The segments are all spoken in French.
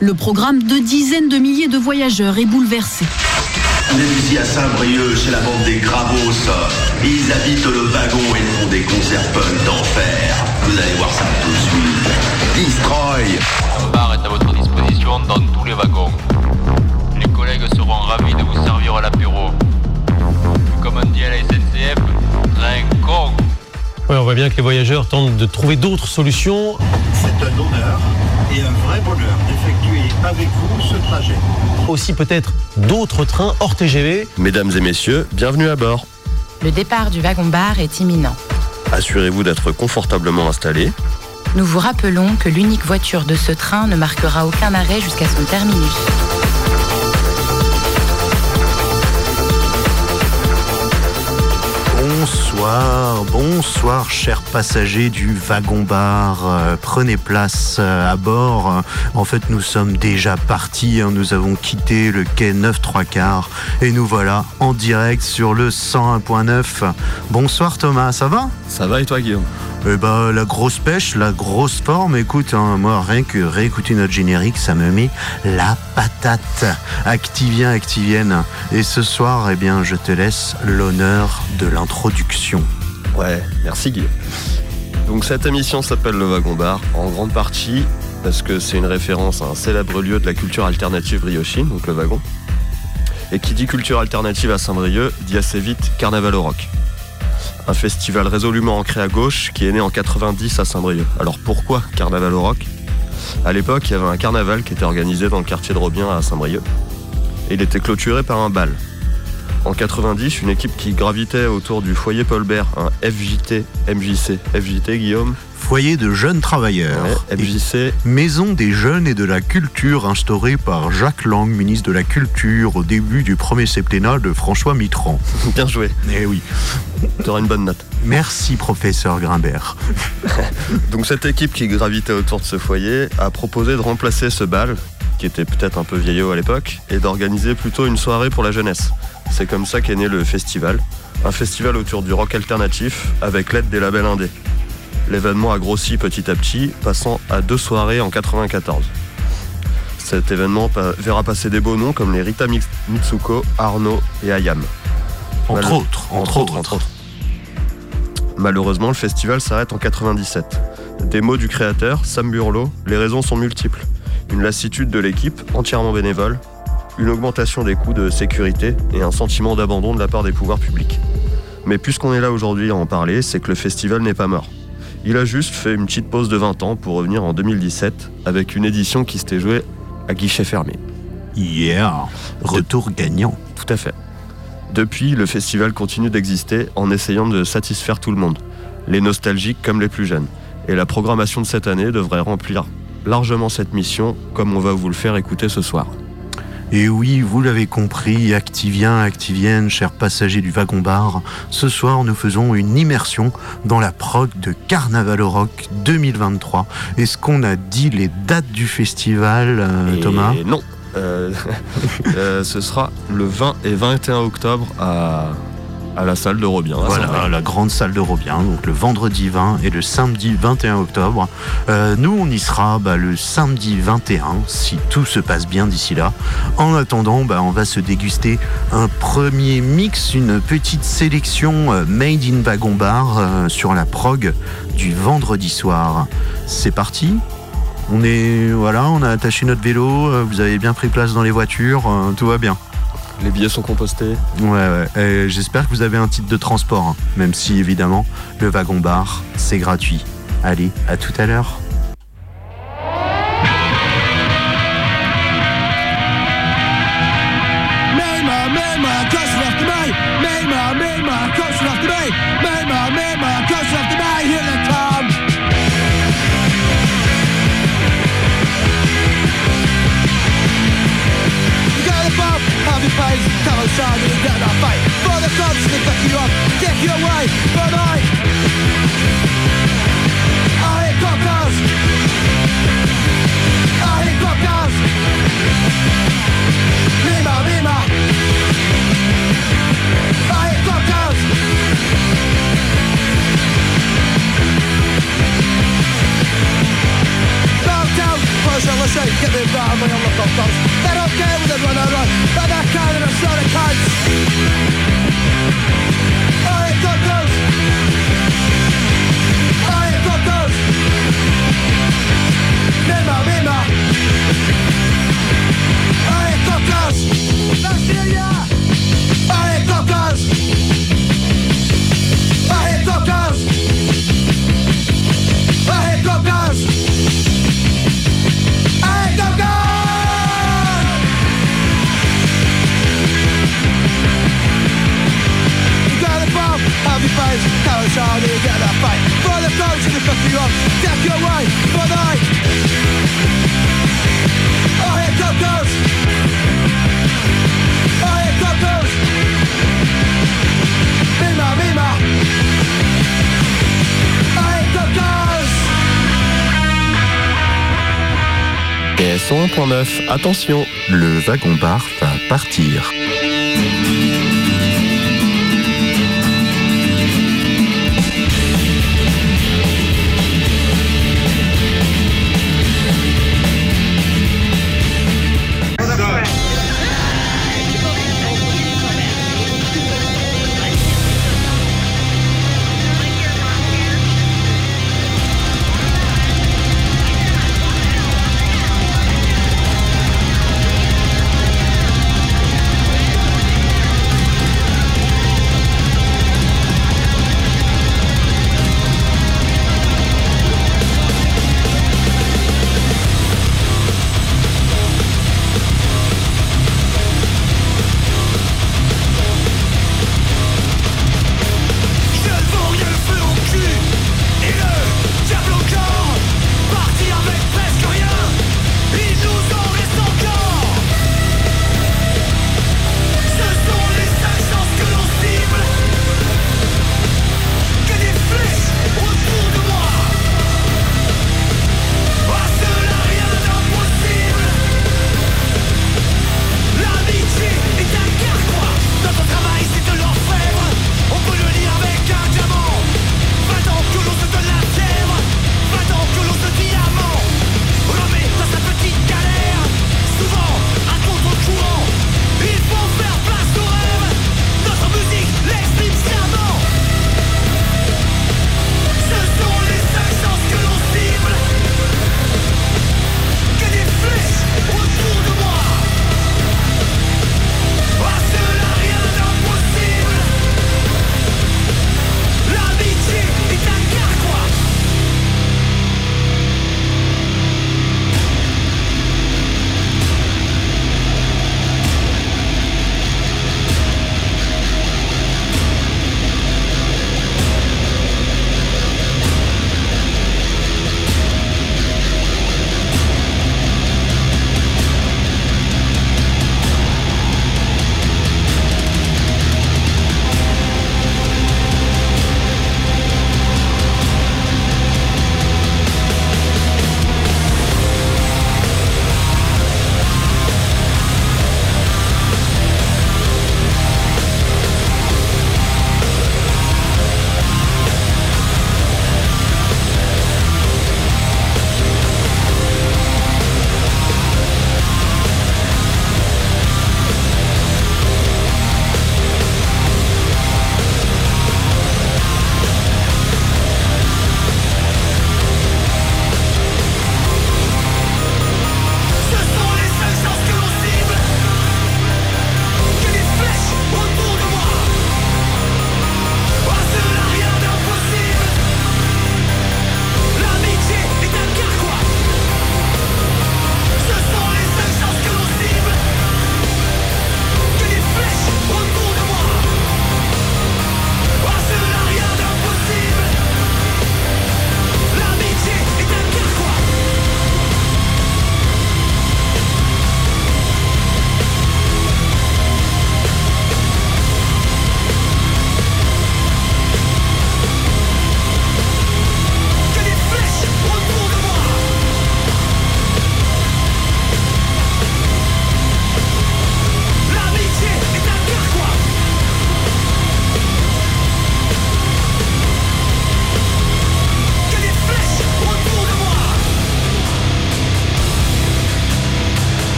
Le programme de dizaines de milliers de voyageurs est bouleversé. On est ici à Saint-Brieuc, chez la bande des Gravos. Ils habitent le wagon et font des concerts punk d'enfer. Vous allez voir ça tout de suite. Destroy Un bar est à votre disposition dans tous les wagons. Les collègues seront ravis de vous servir l'apéro. Comme on dit à la SNCF, train con. Ouais, on voit bien que les voyageurs tentent de trouver d'autres solutions. C'est un honneur et un vrai bonheur d'effectuer avec vous ce trajet. Aussi peut-être d'autres trains hors TGV. Mesdames et messieurs, bienvenue à bord. Le départ du wagon-bar est imminent. Assurez-vous d'être confortablement installés. Nous vous rappelons que l'unique voiture de ce train ne marquera aucun arrêt jusqu'à son terminus. Bonsoir, bonsoir chers passagers du wagon-bar. Euh, prenez place euh, à bord. En fait, nous sommes déjà partis. hein. Nous avons quitté le quai 9 3 quarts et nous voilà en direct sur le 101.9. Bonsoir Thomas, ça va? Ça va et toi Guillaume? Eh ben, la grosse pêche, la grosse forme. Écoute, hein, moi, rien que réécouter notre générique, ça me met la patate. Activien, activienne. Et ce soir, eh bien, je te laisse l'honneur de l'introduction. Ouais, merci Guillaume. Donc cette émission s'appelle Le Wagon Bar, en grande partie parce que c'est une référence à un célèbre lieu de la culture alternative briochine, donc le wagon. Et qui dit culture alternative à Saint-Brieuc dit assez vite Carnaval au Rock. Un festival résolument ancré à gauche qui est né en 90 à Saint-Brieuc. Alors pourquoi Carnaval au Rock À l'époque, il y avait un carnaval qui était organisé dans le quartier de Robien à Saint-Brieuc. Il était clôturé par un bal. En 90, une équipe qui gravitait autour du foyer Paul Bert, un FJT, MJC. FJT, Guillaume Foyer de jeunes travailleurs. Ouais, MJC, Maison des jeunes et de la culture instaurée par Jacques Lang, ministre de la Culture, au début du premier septennat de François Mitterrand. bien joué. Eh oui. T'auras une bonne note. Merci, professeur Grimbert. Donc cette équipe qui gravitait autour de ce foyer a proposé de remplacer ce bal, qui était peut-être un peu vieillot à l'époque, et d'organiser plutôt une soirée pour la jeunesse. C'est comme ça qu'est né le festival. Un festival autour du rock alternatif avec l'aide des labels indés. L'événement a grossi petit à petit, passant à deux soirées en 94. Cet événement verra passer des beaux noms comme les Rita Mitsuko, Arnaud et Ayam. Entre Mal- autres, entre, autres. entre autres. Malheureusement, le festival s'arrête en 97. Des mots du créateur, Sam Burlot, les raisons sont multiples. Une lassitude de l'équipe, entièrement bénévole, une augmentation des coûts de sécurité et un sentiment d'abandon de la part des pouvoirs publics. Mais puisqu'on est là aujourd'hui à en parler, c'est que le festival n'est pas mort. Il a juste fait une petite pause de 20 ans pour revenir en 2017 avec une édition qui s'était jouée à guichet fermé. Yeah. Retour gagnant. Tout à fait. Depuis, le festival continue d'exister en essayant de satisfaire tout le monde, les nostalgiques comme les plus jeunes. Et la programmation de cette année devrait remplir largement cette mission, comme on va vous le faire écouter ce soir. Et oui, vous l'avez compris, Activiens, Activiennes, chers passagers du wagon-bar, ce soir nous faisons une immersion dans la prog de Carnaval au Rock 2023. Est-ce qu'on a dit les dates du festival, euh, Thomas? Non. Euh, euh, ce sera le 20 et 21 octobre à, à la salle de Robien. Voilà, la grande salle de Robien, donc le vendredi 20 et le samedi 21 octobre. Euh, nous, on y sera bah, le samedi 21, si tout se passe bien d'ici là. En attendant, bah, on va se déguster un premier mix, une petite sélection euh, Made in Wagon Bar euh, sur la prog du vendredi soir. C'est parti on est voilà, on a attaché notre vélo, vous avez bien pris place dans les voitures, tout va bien. Les billets sont compostés. Ouais, ouais. J'espère que vous avez un titre de transport, hein, même si évidemment le wagon bar c'est gratuit. Allez, à tout à l'heure. Face, carrots on, you get a fight? For the coach and the fuck you up, take your way for the night. I ain't got those. I ain't got those. Mima, mima. I ain't got those. Et 101.9, attention, Le wagon bar va partir.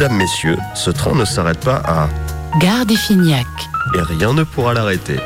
Mesdames, messieurs, ce train ne s'arrête pas à Gare des Fignac. et rien ne pourra l'arrêter.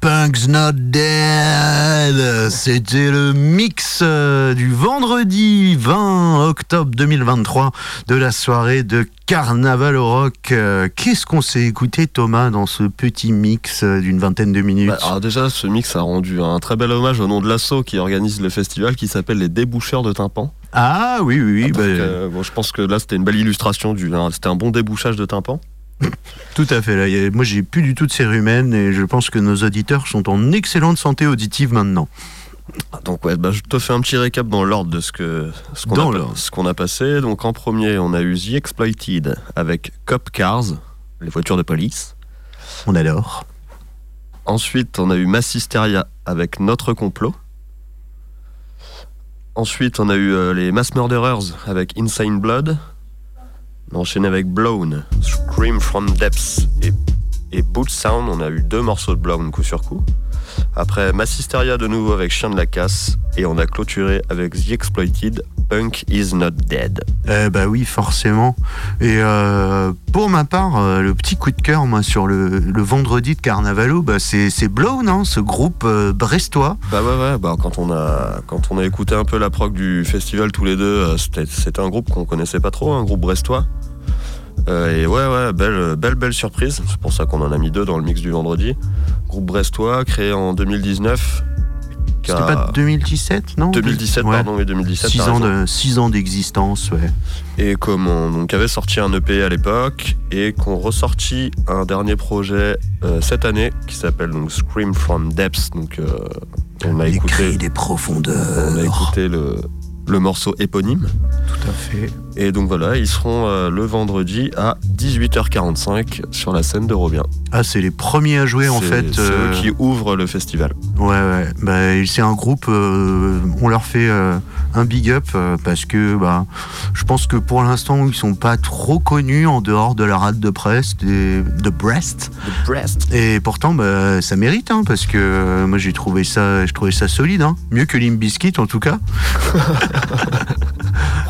Punk's Not Dead. C'était le mix euh, du vendredi 20 octobre 2023 de la soirée de Carnaval au Rock. Euh, Qu'est-ce qu'on s'est écouté, Thomas, dans ce petit mix euh, d'une vingtaine de minutes Bah, alors déjà, ce mix a rendu un très bel hommage au nom de l'assaut qui organise le festival qui s'appelle les déboucheurs de tympans. Ah oui, oui, oui. Donc, bah, euh, bon, je pense que là, c'était une belle illustration du. c'était un bon débouchage de tympans. Tout à fait. Là. Moi, j'ai plus du tout de cérumen et je pense que nos auditeurs sont en excellente santé auditive maintenant. Donc ouais, bah, je te fais un petit récap dans l'ordre de ce que ce qu'on a, passé. Donc en premier, on a eu The Exploited avec Cop Cars, les voitures de police. On adore. Ensuite, on a eu Mass Hysteria avec Notre complot. Ensuite, on a eu euh, les Mass Murderers avec Insane Blood. On a enchaîné avec Blown, Scream from Depths et, et Boot Sound. On a eu deux morceaux de Blown coup sur coup. Après Mass Hysteria de nouveau avec Chien de la Casse. Et on a clôturé avec The Exploited, Punk is not dead. Eh bah oui, forcément. Et euh, pour ma part, euh, le petit coup de cœur, moi, sur le, le vendredi de Carnavalo, bah, c'est c'est Blown, hein, ce groupe euh, brestois. Bah ouais ouais bah quand on a quand on a écouté un peu la prog du festival tous les deux c'était c'était un groupe qu'on connaissait pas trop un groupe brestois Euh, et ouais ouais belle belle belle surprise c'est pour ça qu'on en a mis deux dans le mix du vendredi groupe brestois créé en 2019 qui C'était a- pas 2017, non 2017 Ouais. pardon oui 2017 Six t'as ans, raison. de, six ans d'existence, ouais. et comme on donc, avait sorti un EP à l'époque et qu'on ressorti un dernier projet euh, cette année qui s'appelle donc Scream from Depths donc euh, on a Les écouté cris des profondeurs. on a écouté le, le morceau éponyme. Tout à fait. Et donc voilà, ils seront euh, le vendredi à 18h45 sur la scène de Robien. Ah, c'est les premiers à jouer, en fait. C'est euh, eux qui ouvrent le festival. Ouais, ouais. Bah, c'est un groupe, euh, on leur fait euh, un big up euh, parce que bah, je pense que pour l'instant, ils sont pas trop connus en dehors de la rade de presse des- de Brest. Brest. Et pourtant, bah, ça mérite, hein, parce que moi j'ai trouvé ça, je trouvais ça solide, hein. mieux que Limp Bizkit en tout cas.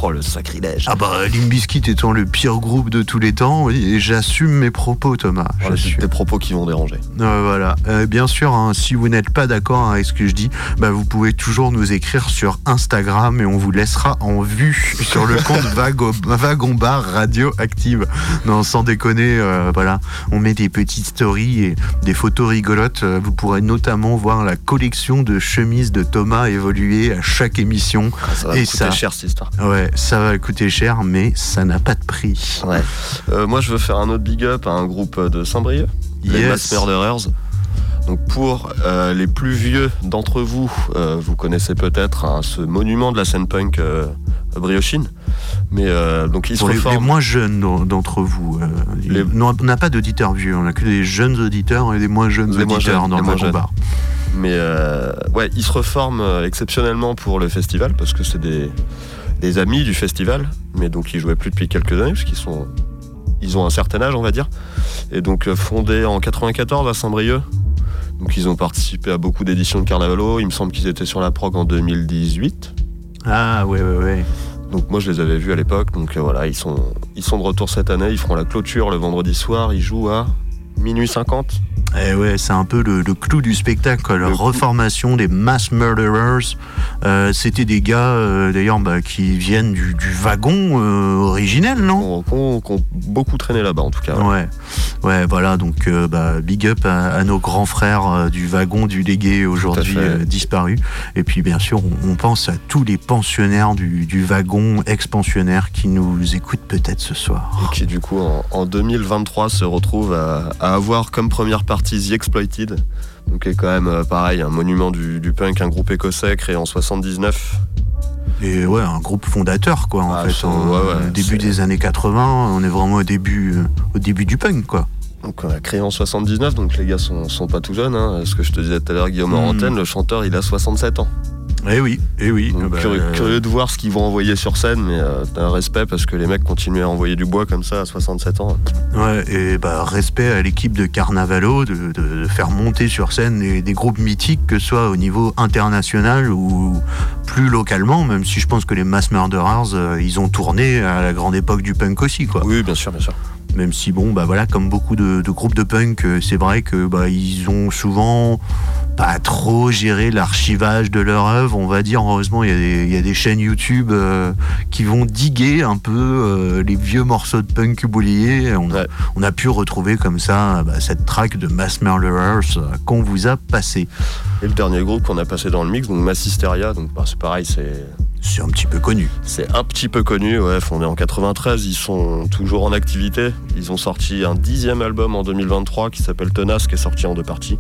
Oh le sacrilège. Ah bah Limp Bizkit étant le pire groupe de tous les temps, oui, et j'assume mes propos, Thomas. Oh, c'est J'assume. des propos qui vont déranger. Euh, voilà. Euh, bien sûr, hein, si vous n'êtes pas d'accord avec ce que je dis, bah, vous pouvez toujours nous écrire sur Instagram et on vous laissera en vue sur le compte Vago- Wagon Bar Radioactive. Non, sans déconner, euh, voilà. On met des petites stories et des photos rigolotes. Vous pourrez notamment voir la collection de chemises de Thomas évoluer à chaque émission. Ah, ça va Et ça. cher cette histoire. Ouais, ça va coûter cher, mais ça n'a pas de prix. Ouais. Euh, moi je veux faire un autre big up à un groupe de Saint-Brieuc, les. Mass Murderers. Donc pour euh, les plus vieux d'entre vous, euh, vous connaissez peut-être hein, ce monument de la scène punk euh, briochine. Mais euh, donc ils se Pour les, moins jeunes d'en- d'entre vous, euh, Les- on n'a pas d'auditeurs vieux, on n'a que des jeunes auditeurs et des moins jeunes Les moins auditeurs jeunes, dans le moins bar. Mais euh, ouais, ils se reforment euh, exceptionnellement pour le festival parce que c'est des, des amis du festival, mais donc ils jouaient plus depuis quelques années parce qu'ils sont ils ont un certain âge on va dire. Et donc euh, fondés en 94 à Saint-Brieuc. Donc ils ont participé à beaucoup d'éditions de Carnavalo. Il me semble qu'ils étaient sur la prog en 2018. Ah ouais, ouais, ouais. Donc moi je les avais vus à l'époque, donc euh, voilà, ils sont, ils sont de retour cette année, ils feront la clôture le vendredi soir, ils jouent à minuit 50. Eh ouais, c'est un peu le, le clou du spectacle, la reformation des mass murderers. Euh, C'était des gars, euh, d'ailleurs, bah, qui viennent du, du wagon euh, originel, non? Qui ont, ont beaucoup traîné là-bas en tout cas. ouais. Ouais, ouais, voilà. Donc, euh, bah, big up à, à nos grands frères du wagon du légué aujourd'hui disparu. Et puis, bien sûr, on, on pense à tous les pensionnaires du, du wagon, ex-pensionnaires, qui nous écoutent peut-être ce soir. Et qui du coup en, en 2023 se retrouve à, à avoir comme première partie The Exploited, donc qui est quand même euh, pareil un monument du, du punk, un groupe écossais créé en 79. Et ouais, un groupe fondateur, quoi, en Ah, fait. ouais, ouais, au début des années 80, on est vraiment au début, euh, au début du punk, quoi. Donc euh, créé en 79, donc les gars sont, sont pas tout jeunes. Hein. Ce que je te disais tout à l'heure, Guillaume antenne, le chanteur il a 67 ans. Eh oui, eh oui. Donc, Bah, curieux, euh, curieux de voir ce qu'ils vont envoyer sur scène, mais euh, t'as un respect parce que les mecs continuent à envoyer du bois comme ça à 67 ans. Ouais, et bah, respect à l'équipe de Carnavalo de, de- de faire monter sur scène des, des groupes mythiques, que ce soit au niveau international ou plus localement, même si je pense que les Mass Murderers, euh, ils ont tourné à la grande époque du punk aussi, quoi. Oui, bien sûr, bien sûr. Même si, bon, bah voilà, comme beaucoup de, de groupes de punk, euh, c'est vrai que bah, ils ont souvent pas trop géré l'archivage de leur œuvre, on va dire. Heureusement, il y a des, il y a des chaînes YouTube euh, qui vont diguer un peu euh, les vieux morceaux de punk oubliés. On, a- Ouais. on a pu retrouver comme ça bah, cette track de Mass Murderers qu'on vous a passé. Et le dernier groupe qu'on a passé dans le mix, donc Mass Hysteria, donc bah, c'est pareil, c'est C'est un petit peu connu. c'est un petit peu connu, ouais, fondé en 93, ils sont toujours en activité. Ils ont sorti un dixième album en 2023 qui s'appelle Tenace, qui est sorti en deux parties.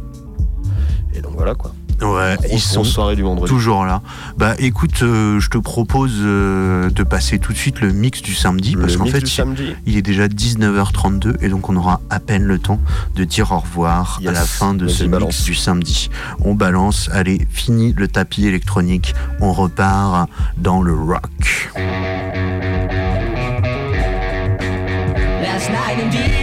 Et donc voilà quoi. Ouais, ils sont soirée du vendredi. toujours là. Bah écoute, euh, je te propose euh, de passer tout de suite le mix du samedi, parce qu'en fait, il- samedi. Il est déjà 19h32 et donc on aura à peine le temps de dire au revoir à la fin de Vas-y, ce balance. mix du samedi. On balance, allez, fini le tapis électronique, on repart dans le rock. indeed.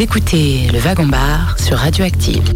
Écoutez le Wagon Bar sur Radioactive.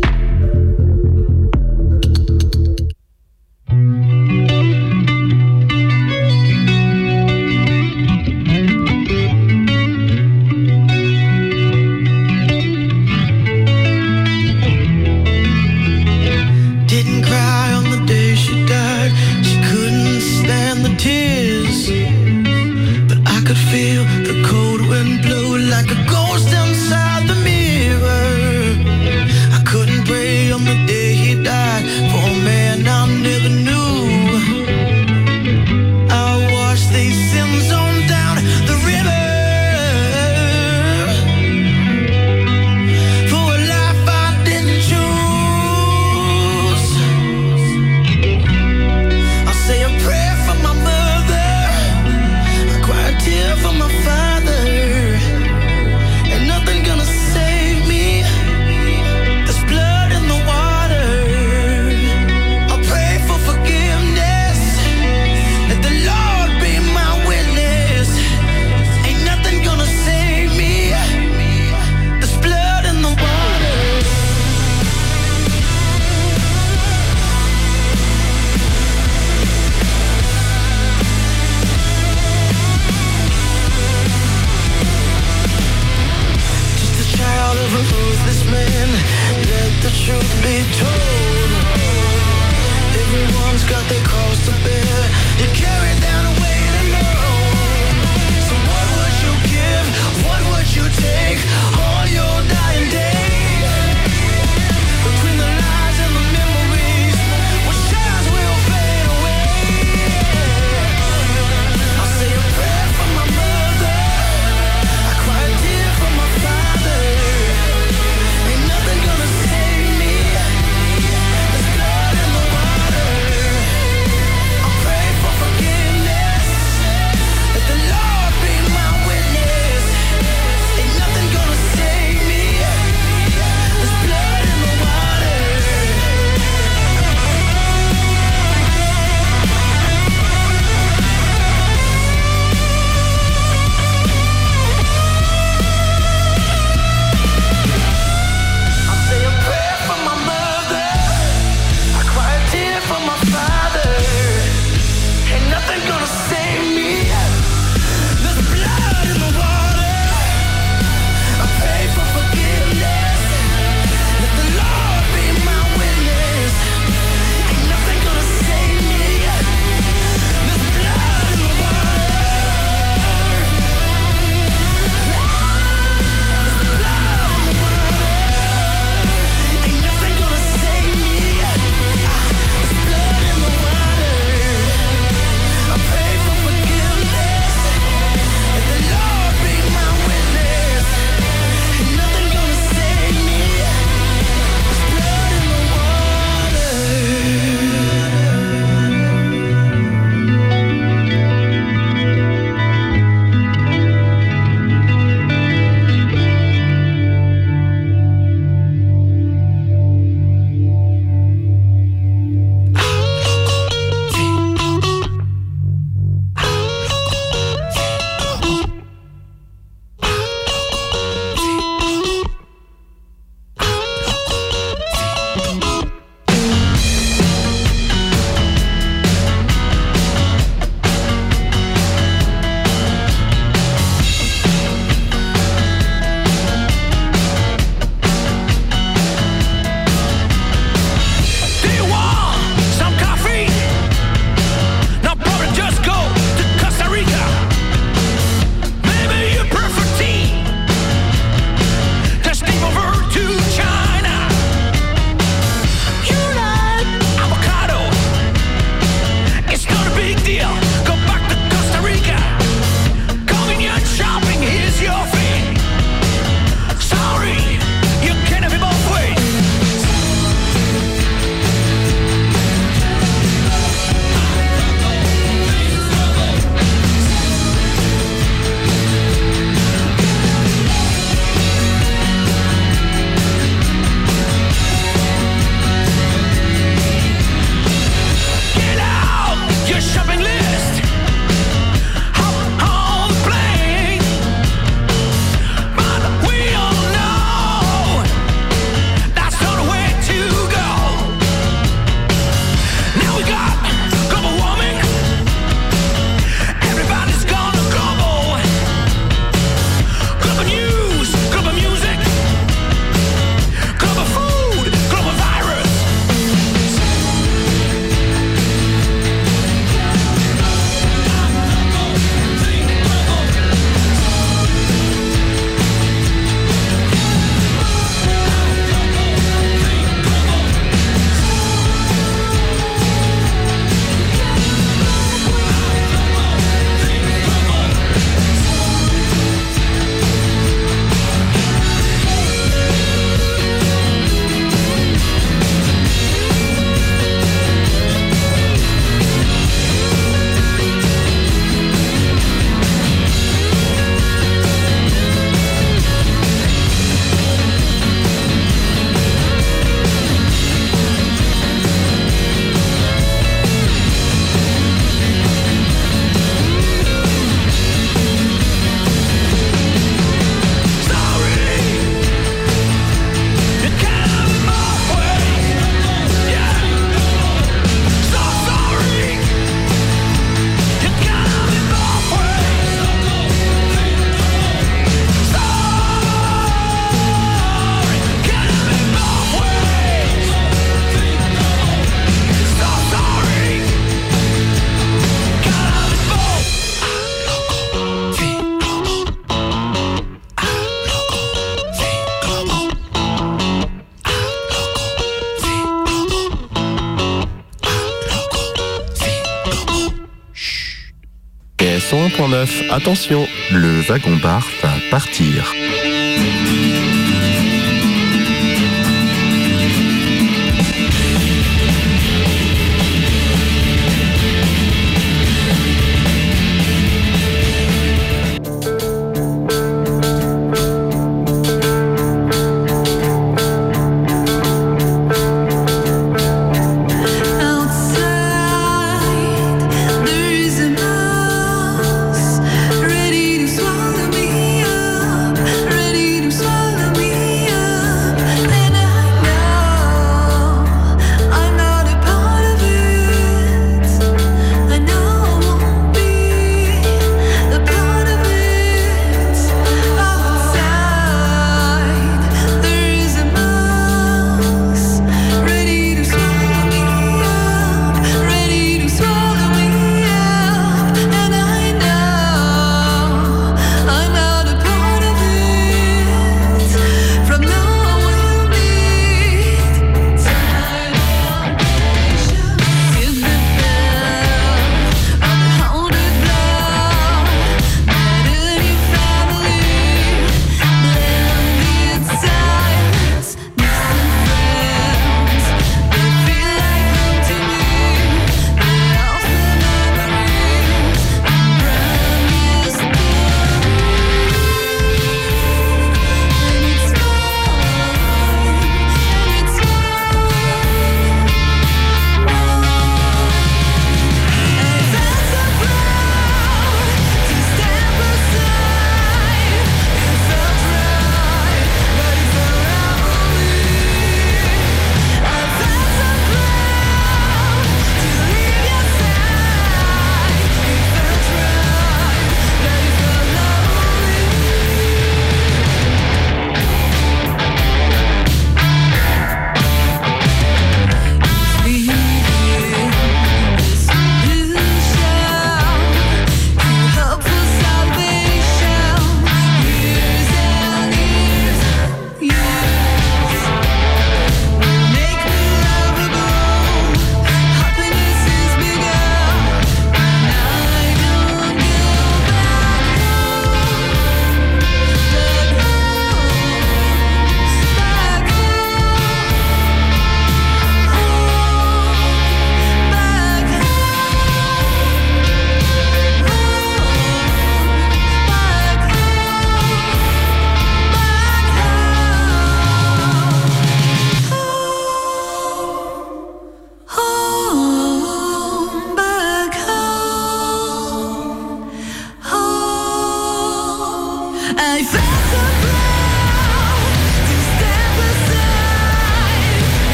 101.9. Attention Le wagon-bar va partir.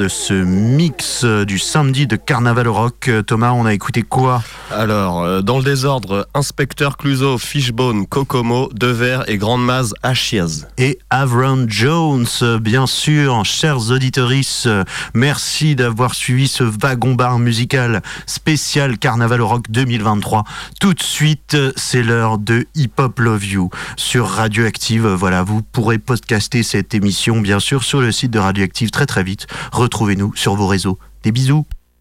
De ce mix du samedi de Carnaval Rock. Thomas, on a écouté quoi? Alors, euh, dans le désordre, Inspecteur Clouseau, Fishbone, Kokomo, Devers et Grande Maz, Achiaz. Et Avron Jones, bien sûr, chers auditorices, merci d'avoir suivi ce wagon bar musical spécial Carnaval Rock 2023. Tout de suite, c'est l'heure de Hip Hop Love You sur Radioactive. Voilà, vous pourrez podcaster cette émission, bien sûr, sur le site de Radioactive très très vite. Retrouvez-nous sur vos réseaux. Des bisous